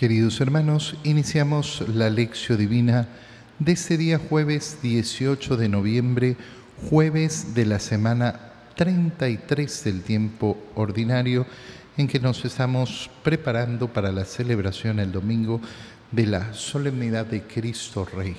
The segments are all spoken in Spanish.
Queridos hermanos, iniciamos la lección divina de este día jueves 18 de noviembre, jueves de la semana 33 del tiempo ordinario en que nos estamos preparando para la celebración el domingo de la solemnidad de Cristo Rey.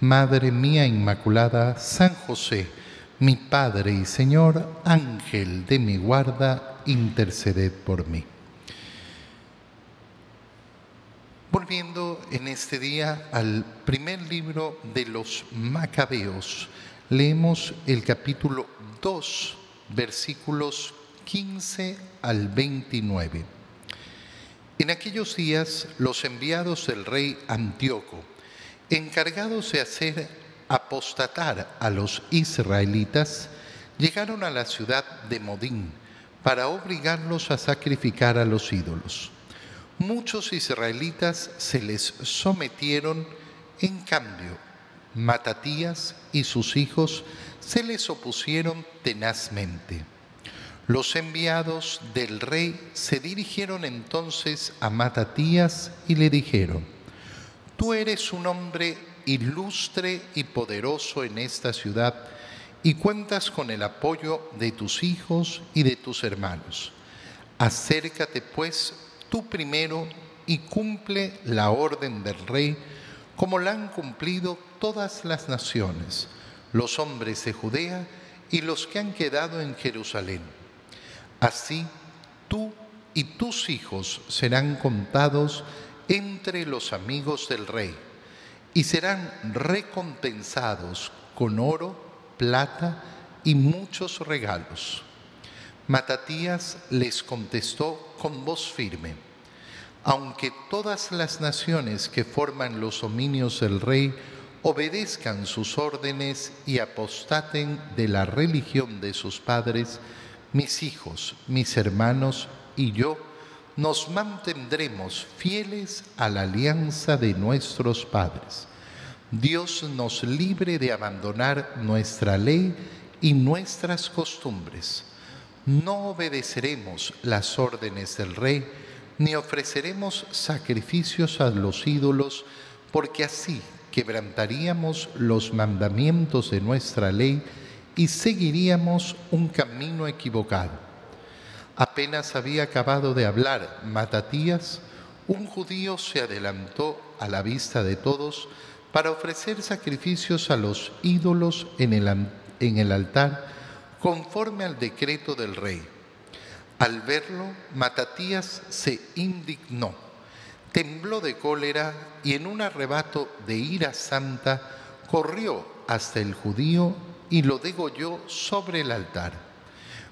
Madre mía Inmaculada, San José, mi Padre y Señor, Ángel de mi guarda, interceded por mí. Volviendo en este día al primer libro de los Macabeos, leemos el capítulo 2, versículos 15 al 29. En aquellos días los enviados del rey Antíoco, encargados de hacer apostatar a los israelitas, llegaron a la ciudad de Modín para obligarlos a sacrificar a los ídolos. Muchos israelitas se les sometieron, en cambio, Matatías y sus hijos se les opusieron tenazmente. Los enviados del rey se dirigieron entonces a Matatías y le dijeron, Tú eres un hombre ilustre y poderoso en esta ciudad y cuentas con el apoyo de tus hijos y de tus hermanos. Acércate pues tú primero y cumple la orden del rey como la han cumplido todas las naciones, los hombres de Judea y los que han quedado en Jerusalén. Así tú y tus hijos serán contados entre los amigos del rey y serán recompensados con oro, plata y muchos regalos. Matatías les contestó con voz firme, aunque todas las naciones que forman los dominios del rey obedezcan sus órdenes y apostaten de la religión de sus padres, mis hijos, mis hermanos y yo nos mantendremos fieles a la alianza de nuestros padres. Dios nos libre de abandonar nuestra ley y nuestras costumbres. No obedeceremos las órdenes del rey, ni ofreceremos sacrificios a los ídolos, porque así quebrantaríamos los mandamientos de nuestra ley y seguiríamos un camino equivocado. Apenas había acabado de hablar Matatías, un judío se adelantó a la vista de todos para ofrecer sacrificios a los ídolos en el, altar conforme al decreto del rey. Al verlo, Matatías se indignó, tembló de cólera y en un arrebato de ira santa corrió hasta el judío y lo degolló sobre el altar.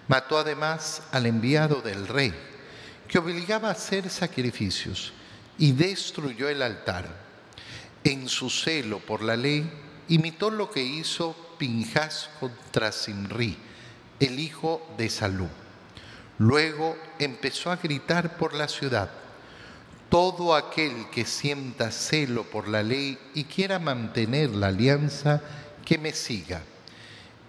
Mató además al enviado del rey, que obligaba a hacer sacrificios, y destruyó el altar. En su celo por la ley, imitó lo que hizo Pinjas contra Simri, el hijo de Salú. Luego empezó a gritar por la ciudad, todo aquel que sienta celo por la ley y quiera mantener la alianza, que me siga.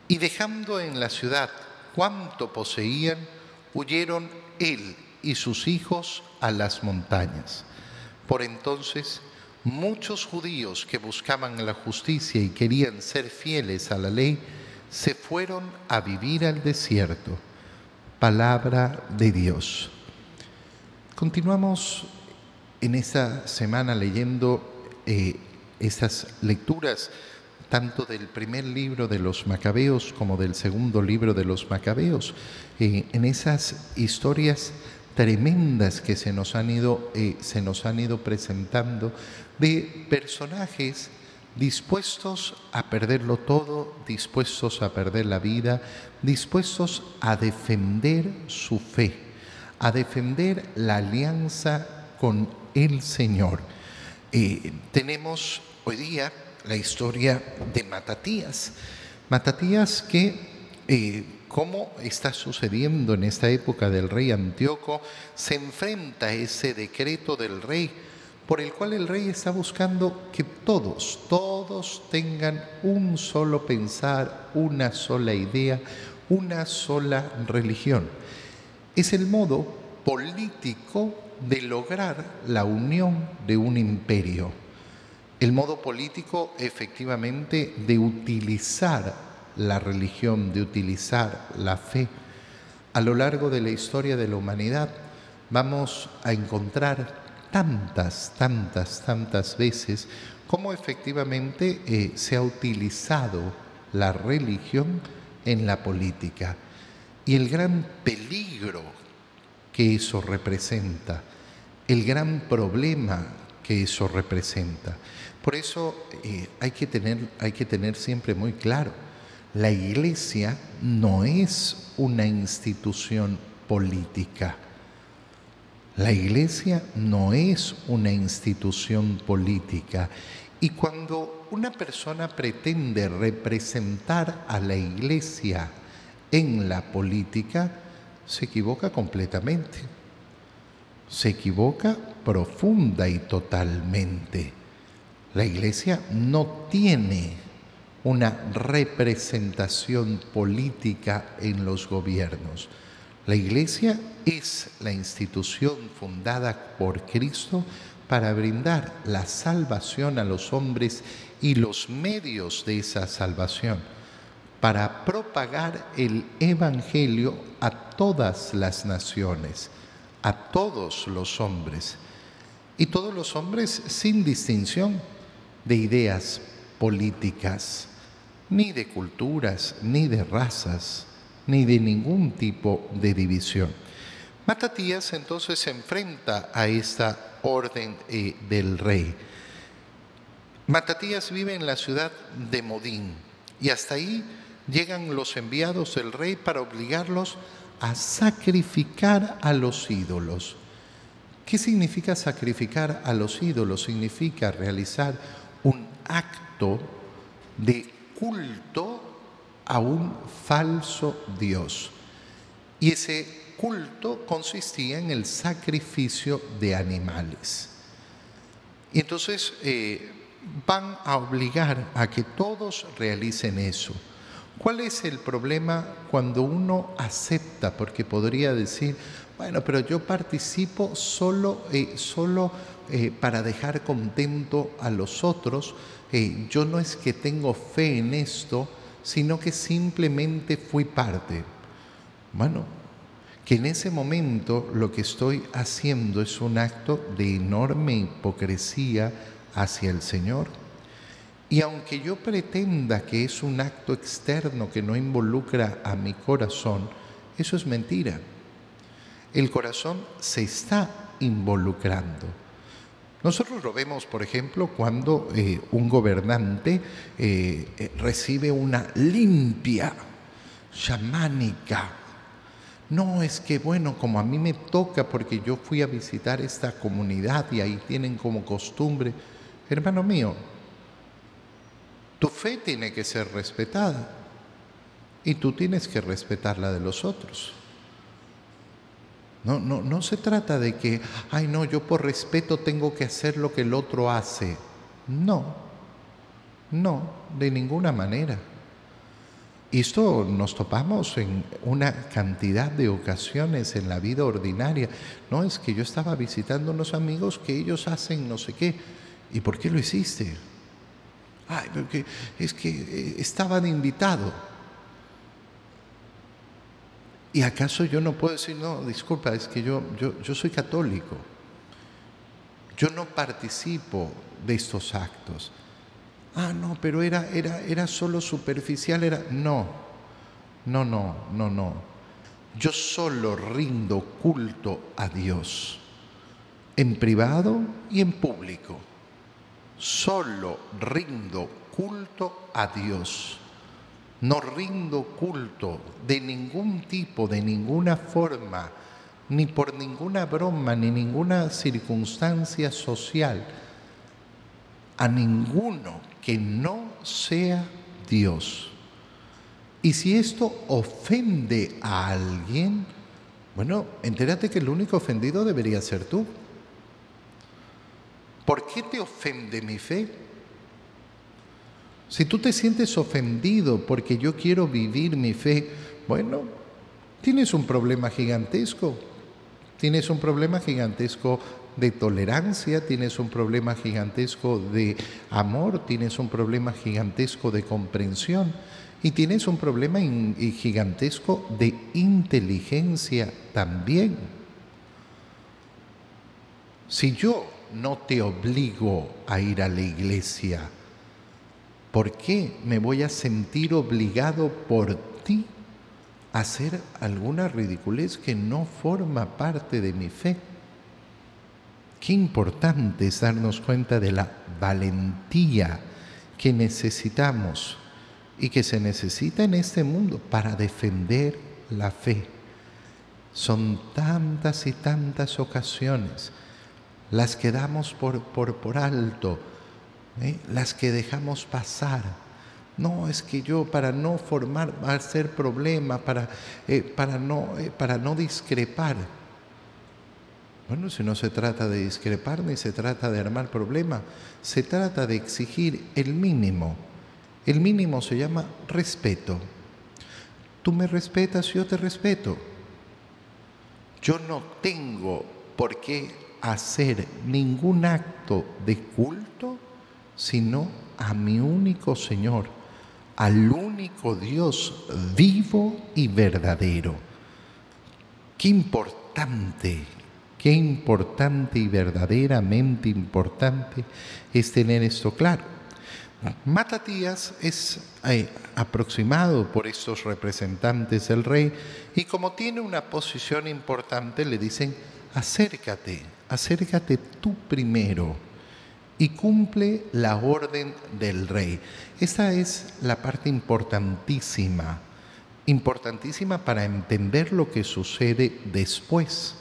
Y dejando en la ciudad cuanto poseían, huyeron él y sus hijos a las montañas. Por entonces, muchos judíos que buscaban la justicia y querían ser fieles a la ley, se fueron a vivir al desierto. Palabra de Dios. Continuamos en esta semana leyendo eh, estas lecturas tanto del primer libro de los Macabeos como del segundo libro de los Macabeos, en esas historias tremendas que se nos han ido, eh, se nos han ido presentando de personajes dispuestos a perderlo todo, dispuestos a perder la vida, dispuestos a defender su fe, a defender la alianza con el Señor. Eh, tenemos hoy día la historia de Matatías. Matatías que, eh, como está sucediendo en esta época del rey Antíoco, se enfrenta a ese decreto del rey por el cual el rey está buscando que todos, todos tengan un solo pensar, una sola idea, una sola religión. Es el modo político de lograr la unión de un imperio. El modo político efectivamente de utilizar la religión, de utilizar la fe. A lo largo de la historia de la humanidad vamos a encontrar tantas, tantas, tantas veces cómo efectivamente eh, se ha utilizado la religión en la política y el gran peligro que eso representa, el gran problema que eso representa. Por eso eh, hay, que tener, hay que tener siempre muy claro, la iglesia no es una institución política. La iglesia no es una institución política y cuando una persona pretende representar a la iglesia en la política, se equivoca completamente. Se equivoca profunda y totalmente. La iglesia no tiene una representación política en los gobiernos. La iglesia es la institución fundada por Cristo para brindar la salvación a los hombres y los medios de esa salvación, para propagar el Evangelio a todas las naciones, a todos los hombres, y todos los hombres sin distinción de ideas políticas, ni de culturas, ni de razas ni de ningún tipo de división. Matatías entonces se enfrenta a esta orden eh, del rey. Matatías vive en la ciudad de Modín y hasta ahí llegan los enviados del rey para obligarlos a sacrificar a los ídolos. ¿Qué significa sacrificar a los ídolos? Significa realizar acto de culto a un falso Dios. Y ese culto consistía en el sacrificio de animales. Y entonces eh, van a obligar a que todos realicen eso. ¿Cuál es el problema cuando uno acepta? Porque podría decir, bueno, pero yo participo solo, eh, solo eh, para dejar contento a los otros. yo no es que tengo fe en esto, sino que simplemente fui parte. Bueno, que en ese momento lo que estoy haciendo es un acto de enorme hipocresía hacia el Señor. Y aunque yo pretenda que es un acto externo que no involucra a mi corazón, eso es mentira. El corazón se está involucrando. Nosotros lo vemos, por ejemplo, cuando eh, un gobernante eh, eh, recibe una limpia chamánica. No es que, bueno, como a mí me toca porque yo fui a visitar esta comunidad y ahí tienen como costumbre, hermano mío, tu fe tiene que ser respetada y tú tienes que respetar la de los otros. No, no, no se trata de que, ay no, yo por respeto tengo que hacer lo que el otro hace. No, no, de ninguna manera. Y esto nos topamos en una cantidad de ocasiones en la vida ordinaria. No es que yo estaba visitando unos amigos que ellos hacen no sé qué. ¿Y por qué lo hiciste? Ay, porque es que eh, estaban invitados. ¿Y acaso yo no puedo decir, no, disculpa, es que yo, yo, yo soy católico? Yo no participo de estos actos. Ah, no, pero era, era, era solo superficial, era... No, no, no, no, no. Yo solo rindo culto a Dios, en privado y en público. Solo rindo culto a Dios. No rindo culto de ningún tipo, de ninguna forma, ni por ninguna broma, ni ninguna circunstancia social a ninguno que no sea Dios. Y si esto ofende a alguien, bueno, entérate que el único ofendido debería ser tú. ¿Por qué te ofende mi fe? Si tú te sientes ofendido porque yo quiero vivir mi fe, bueno, tienes un problema gigantesco. Tienes un problema gigantesco de tolerancia, tienes un problema gigantesco de amor, tienes un problema gigantesco de comprensión y tienes un problema gigantesco de inteligencia también. Si yo no te obligo a ir a la iglesia, ¿por qué me voy a sentir obligado por ti a hacer alguna ridiculez que no forma parte de mi fe? Qué importante es darnos cuenta de la valentía que necesitamos y que se necesita en este mundo para defender la fe. Son tantas y tantas ocasiones las que damos por, por, por alto, ¿eh? las que dejamos pasar. No, es que yo para no formar, ser problema, para, eh, para, no, eh, para no discrepar. Bueno, si no se trata de discrepar ni se trata de armar problema, se trata de exigir el mínimo. El mínimo se llama respeto. Tú me respetas, yo te respeto. Yo no tengo por qué hacer ningún acto de culto sino a mi único Señor, al único Dios vivo y verdadero. Qué importante, qué importante y verdaderamente importante es tener esto claro. Matatías es eh, aproximado por estos representantes del rey y como tiene una posición importante le dicen, acércate, acércate tú primero y cumple la orden del rey. Esta es la parte importantísima, importantísima para entender lo que sucede después.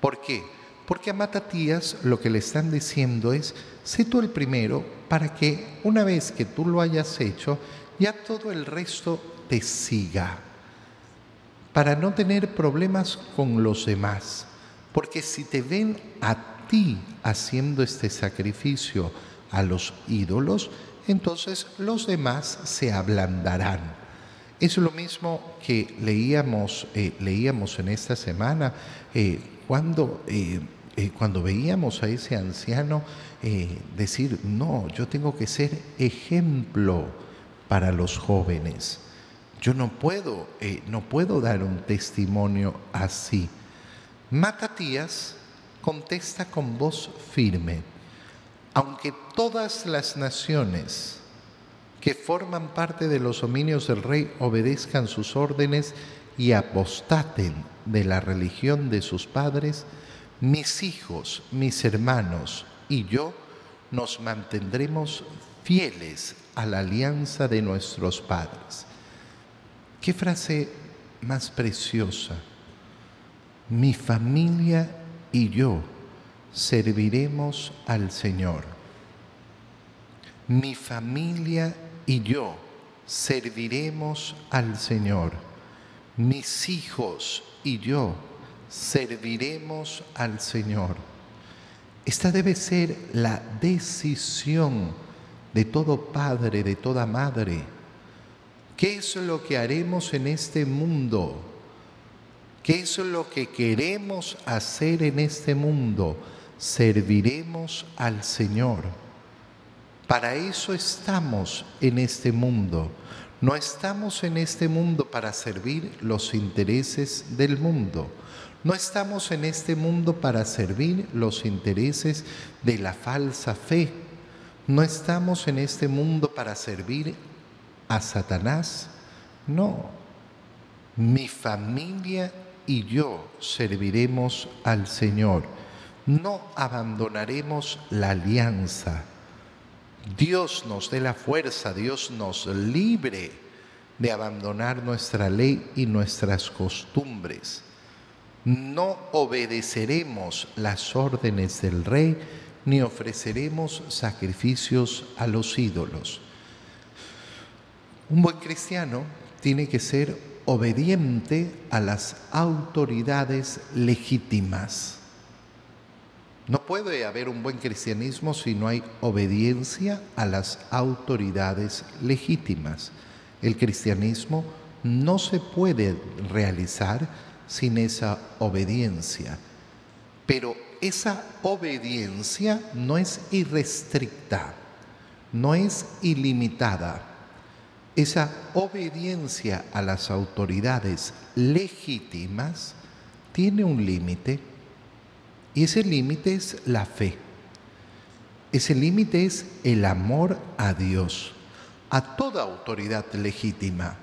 ¿Por qué? Porque a Matatías lo que le están diciendo es, sé tú el primero para que una vez que tú lo hayas hecho, ya todo el resto te siga, para no tener problemas con los demás. Porque si te ven a ti haciendo este sacrificio a los ídolos, entonces los demás se ablandarán. Es lo mismo que leíamos, eh, leíamos en esta semana eh, cuando, eh, cuando veíamos a ese anciano decir, no, yo tengo que ser ejemplo para los jóvenes. Yo no puedo, no puedo dar un testimonio así. Matatías contesta con voz firme, aunque todas las naciones que forman parte de los dominios del rey obedezcan sus órdenes y apostaten de la religión de sus padres, mis hijos, mis hermanos y yo nos mantendremos fieles a la alianza de nuestros padres. Qué frase más preciosa mi familia y yo serviremos al Señor. Mi familia y yo serviremos al Señor. Mis hijos y yo serviremos al Señor. Esta debe ser la decisión de todo padre, de toda madre. ¿Qué es lo que haremos en este mundo? ¿Qué es lo que queremos hacer en este mundo? Serviremos al Señor. Para eso estamos en este mundo. No estamos en este mundo para servir los intereses del mundo. No estamos en este mundo para servir los intereses de la falsa fe. No estamos en este mundo para servir a Satanás. No. Mi familia y yo serviremos al Señor. No abandonaremos la alianza. Dios nos dé la fuerza, Dios nos libre de abandonar nuestra ley y nuestras costumbres. No obedeceremos las órdenes del rey ni ofreceremos sacrificios a los ídolos. Un buen cristiano tiene que ser obediente a las autoridades legítimas. No puede haber un buen cristianismo si no hay obediencia a las autoridades legítimas. El cristianismo no se puede realizar sin esa obediencia. Pero esa obediencia no es irrestricta, no es ilimitada. Esa obediencia a las autoridades legítimas tiene un límite y ese límite es la fe. Ese límite es el amor a Dios, a toda autoridad legítima.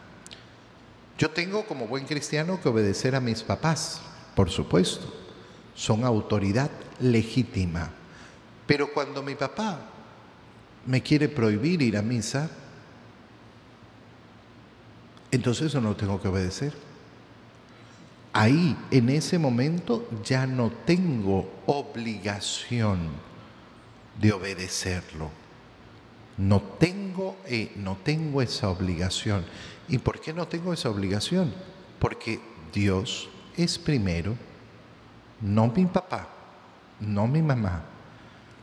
Yo tengo como buen cristiano que obedecer a mis papás, por supuesto. Son autoridad legítima. Pero cuando mi papá me quiere prohibir ir a misa, entonces yo no tengo que obedecer. Ahí, en ese momento, ya no tengo obligación de obedecerlo. No tengo, eh, no tengo esa obligación. ¿Y por qué no tengo esa obligación? Porque Dios es primero, no mi papá, no mi mamá.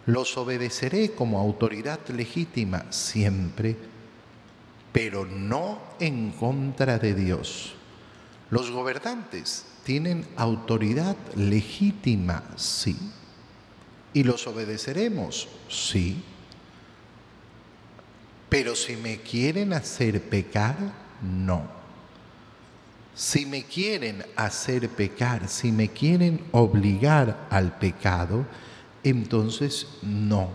Los obedeceré como autoridad legítima siempre pero no en contra de Dios. Los gobernantes tienen autoridad legítima, sí, y los obedeceremos, sí, pero si me quieren hacer pecar, no. Si me quieren hacer pecar, si me quieren obligar al pecado, entonces no.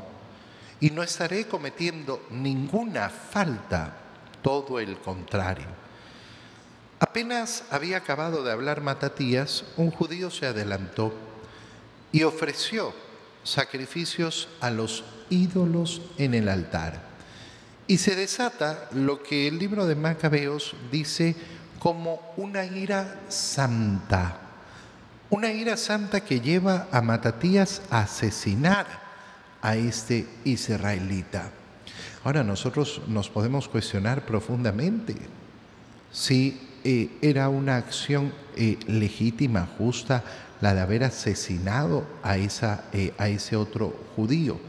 Y no estaré cometiendo ninguna falta todo el contrario. Apenas había acabado de hablar Matatías, un judío se adelantó y ofreció sacrificios a los ídolos en el altar. Y se desata lo que el libro de Macabeos dice como una ira santa. Una ira santa que lleva a Matatías a asesinar a este israelita. Ahora nosotros nos podemos cuestionar profundamente si eh, era una acción eh, legítima, justa, la de haber asesinado a, esa, eh, a ese otro judío.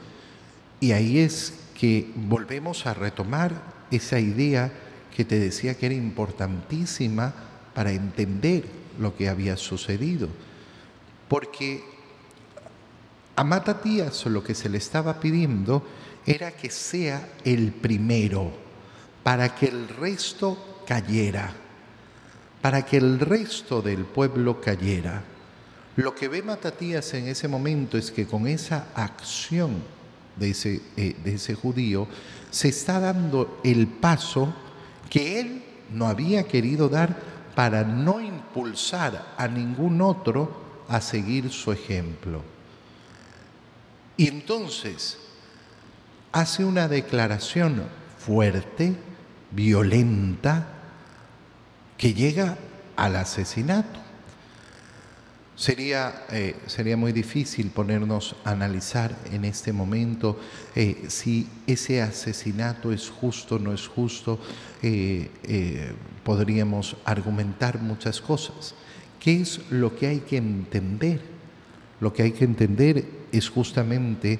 Y ahí es que volvemos a retomar esa idea que te decía que era importantísima para entender lo que había sucedido. Porque a Matatías lo que se le estaba pidiendo era que sea el primero, para que el resto cayera, para que el resto del pueblo cayera. Lo que ve Matatías en ese momento es que con esa acción de ese, eh, de ese judío se está dando el paso que él no había querido dar para no impulsar a ningún otro a seguir su ejemplo. Y entonces hace una declaración fuerte, violenta, que llega al asesinato. Sería, eh, sería muy difícil ponernos a analizar en este momento eh, si ese asesinato es justo o no es justo. Eh, podríamos argumentar muchas cosas. ¿Qué es lo que hay que entender? Lo que hay que entender es justamente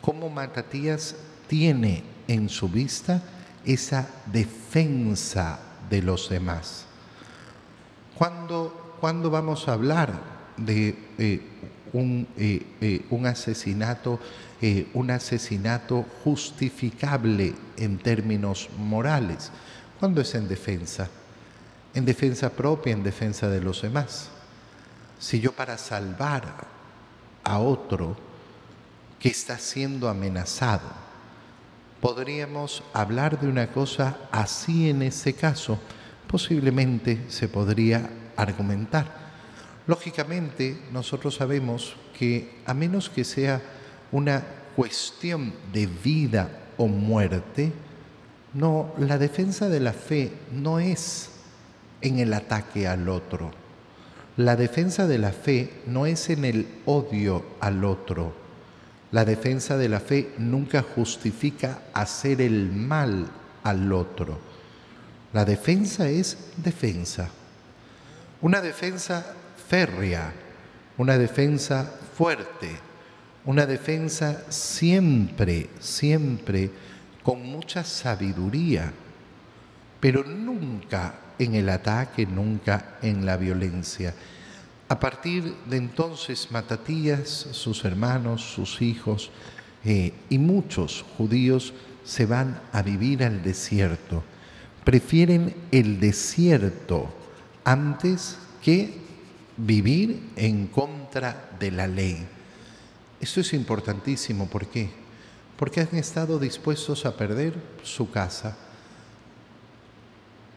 cómo Matatías tiene en su vista esa defensa de los demás. ¿Cuándo, vamos a hablar de eh, un, eh, eh, un, asesinato, un asesinato justificable en términos morales? ¿Cuándo es en defensa? En defensa propia, en defensa de los demás. Si yo para salvar a otro que está siendo amenazado, podríamos hablar de una cosa así en ese caso, posiblemente se podría argumentar. Lógicamente, nosotros sabemos que a menos que sea una cuestión de vida o muerte, no, la defensa de la fe no es en el ataque al otro. La defensa de la fe no es en el odio al otro. La defensa de la fe nunca justifica hacer el mal al otro. La defensa es defensa. Una defensa férrea, una defensa fuerte, una defensa siempre, siempre con mucha sabiduría, pero nunca en el ataque, nunca en la violencia. A partir de entonces, Matatías, sus hermanos, sus hijos eh, y muchos judíos se van a vivir al desierto. Prefieren el desierto antes que vivir en contra de la ley. Esto es importantísimo, ¿por qué? Porque han estado dispuestos a perder su casa,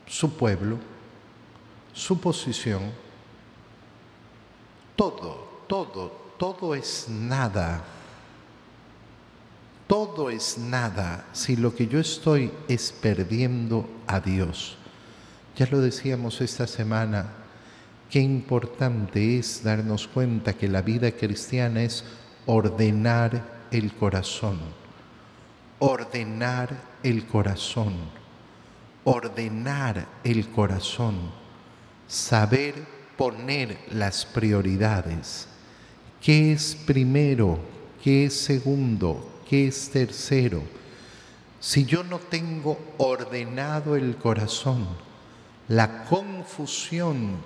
su pueblo, su posición, todo, todo, todo es nada. Todo es nada. Si lo que yo estoy es perdiendo a Dios. Ya lo decíamos esta semana, qué importante es darnos cuenta que la vida cristiana es ordenar el corazón, ordenar el corazón, ordenar el corazón, saber poner las prioridades. ¿Qué es primero? ¿Qué es segundo? ¿Qué es tercero? Si yo no tengo ordenado el corazón, la confusión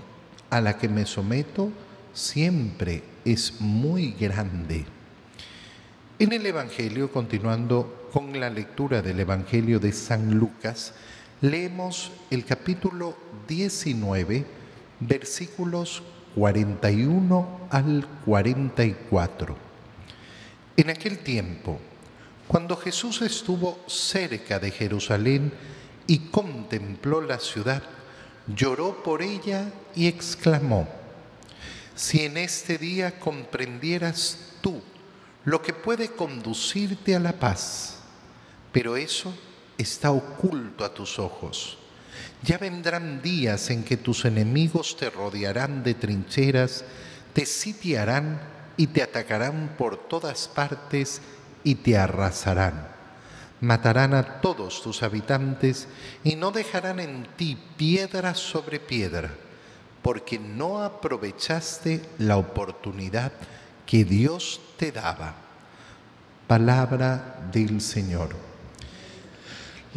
a la que me someto siempre es muy grande. En el Evangelio, continuando con la lectura del Evangelio de San Lucas, leemos el capítulo 19 versículos 41 al 44. En aquel tiempo, cuando Jesús estuvo cerca de Jerusalén y contempló la ciudad, lloró por ella y exclamó, si en este día comprendieras tú lo que puede conducirte a la paz, pero eso está oculto a tus ojos. Ya vendrán días en que tus enemigos te rodearán de trincheras, te sitiarán y te atacarán por todas partes y te arrasarán. Matarán a todos tus habitantes y no dejarán en ti piedra sobre piedra, porque no aprovechaste la oportunidad que Dios te daba. Palabra del Señor.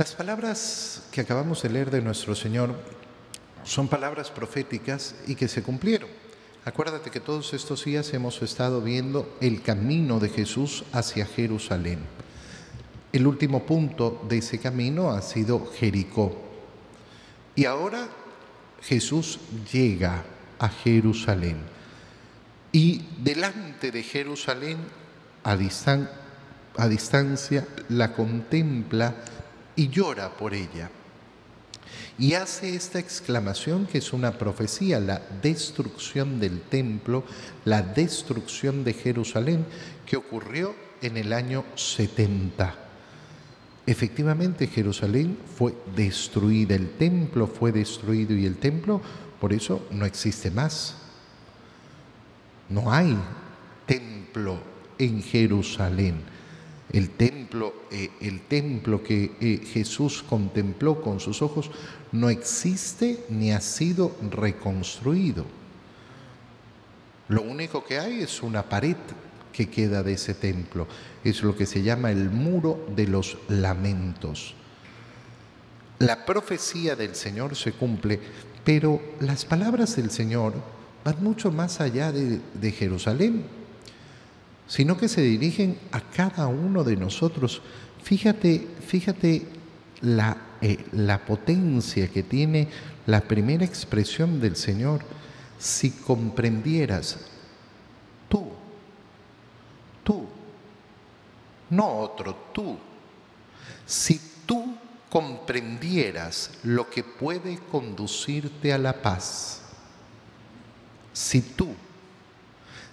Las palabras que acabamos de leer de nuestro Señor son palabras proféticas y que se cumplieron. Acuérdate que todos estos días hemos estado viendo el camino de Jesús hacia Jerusalén. El último punto de ese camino ha sido Jericó. Y ahora Jesús llega a Jerusalén. Y delante de Jerusalén, a, distancia, la contempla y llora por ella. Y hace esta exclamación que es una profecía, la destrucción del templo, la destrucción de Jerusalén, que ocurrió en el año 70. Efectivamente, Jerusalén fue destruida, el templo fue destruido y el templo por eso no existe más. No hay templo en Jerusalén. El templo, eh, el templo que eh, Jesús contempló con sus ojos no existe ni ha sido reconstruido. Lo único que hay es una pared que queda de ese templo. Es lo que se llama el muro de los lamentos. La profecía del Señor se cumple, pero las palabras del Señor van mucho más allá de Jerusalén sino que se dirigen a cada uno de nosotros. Fíjate, fíjate la, eh, la potencia que tiene la primera expresión del Señor. Si comprendieras tú, tú, no otro, tú, si tú comprendieras lo que puede conducirte a la paz, si tú,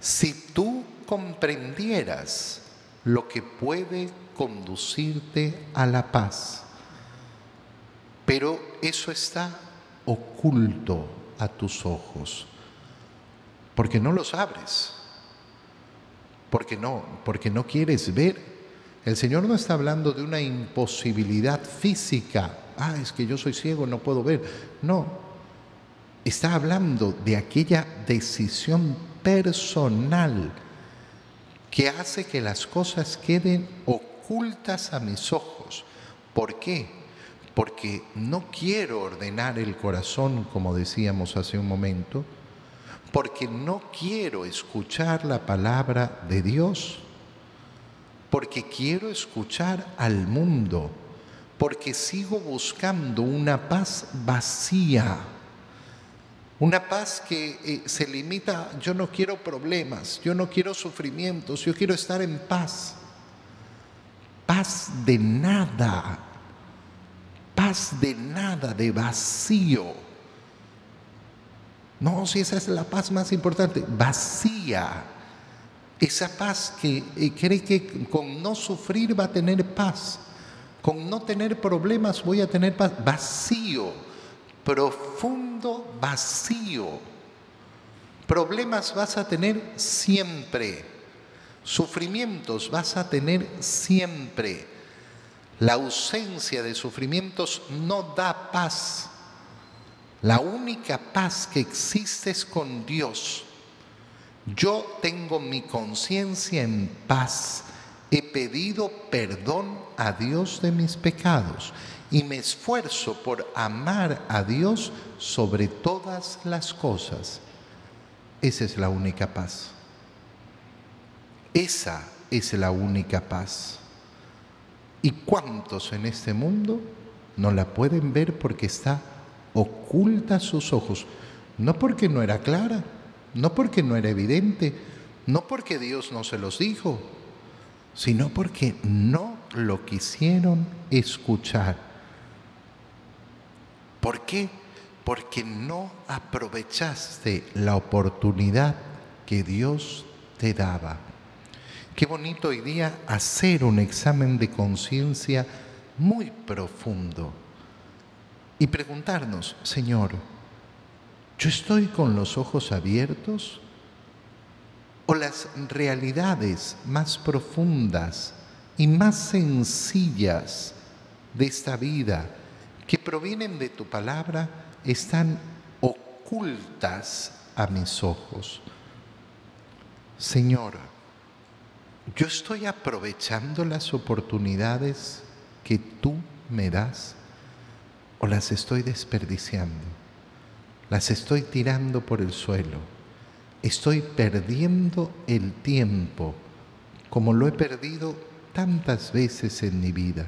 si tú comprendieras lo que puede conducirte a la paz. Pero eso está oculto a tus ojos, porque no los abres, porque no, porque no quieres ver. El Señor no está hablando de una imposibilidad física. Ah, es que yo soy ciego, no puedo ver. No, está hablando de aquella decisión personal que hace que las cosas queden ocultas a mis ojos. ¿Por qué? Porque no quiero ordenar el corazón, como decíamos hace un momento, porque no quiero escuchar la palabra de Dios, porque quiero escuchar al mundo, porque sigo buscando una paz vacía, una paz que eh, se limita, yo no quiero problemas, yo no quiero sufrimientos, yo quiero estar en paz. Paz de nada, paz de nada, de vacío no, si esa es la paz más importante, vacía. Esa paz que eh, cree que con no sufrir va a tener paz, con no tener problemas voy a tener paz. Vacío, profundo vacío. Problemas vas a tener siempre, sufrimientos vas a tener siempre. La ausencia de sufrimientos no da paz. La única paz que existe es con Dios. Yo tengo mi conciencia en paz. He pedido perdón a Dios de mis pecados y me esfuerzo por amar a Dios sobre todas las cosas. Esa es la única paz. Esa es la única paz. ¿Y cuántos en este mundo no la pueden ver porque está oculta sus ojos, no porque no era clara, no porque no era evidente, no porque Dios no se los dijo, sino porque no lo quisieron escuchar. ¿Por qué? Porque no aprovechaste la oportunidad que Dios te daba. Qué bonito hoy día hacer un examen de conciencia muy profundo y preguntarnos, Señor, ¿yo estoy con los ojos abiertos? ¿O las realidades más profundas y más sencillas de esta vida que provienen de tu palabra están ocultas a mis ojos? Señor, yo estoy aprovechando las oportunidades que tú me das o las estoy desperdiciando, las estoy tirando por el suelo, estoy perdiendo el tiempo como lo he perdido tantas veces en mi vida.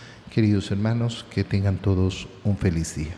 Queridos hermanos, que tengan todos un feliz día.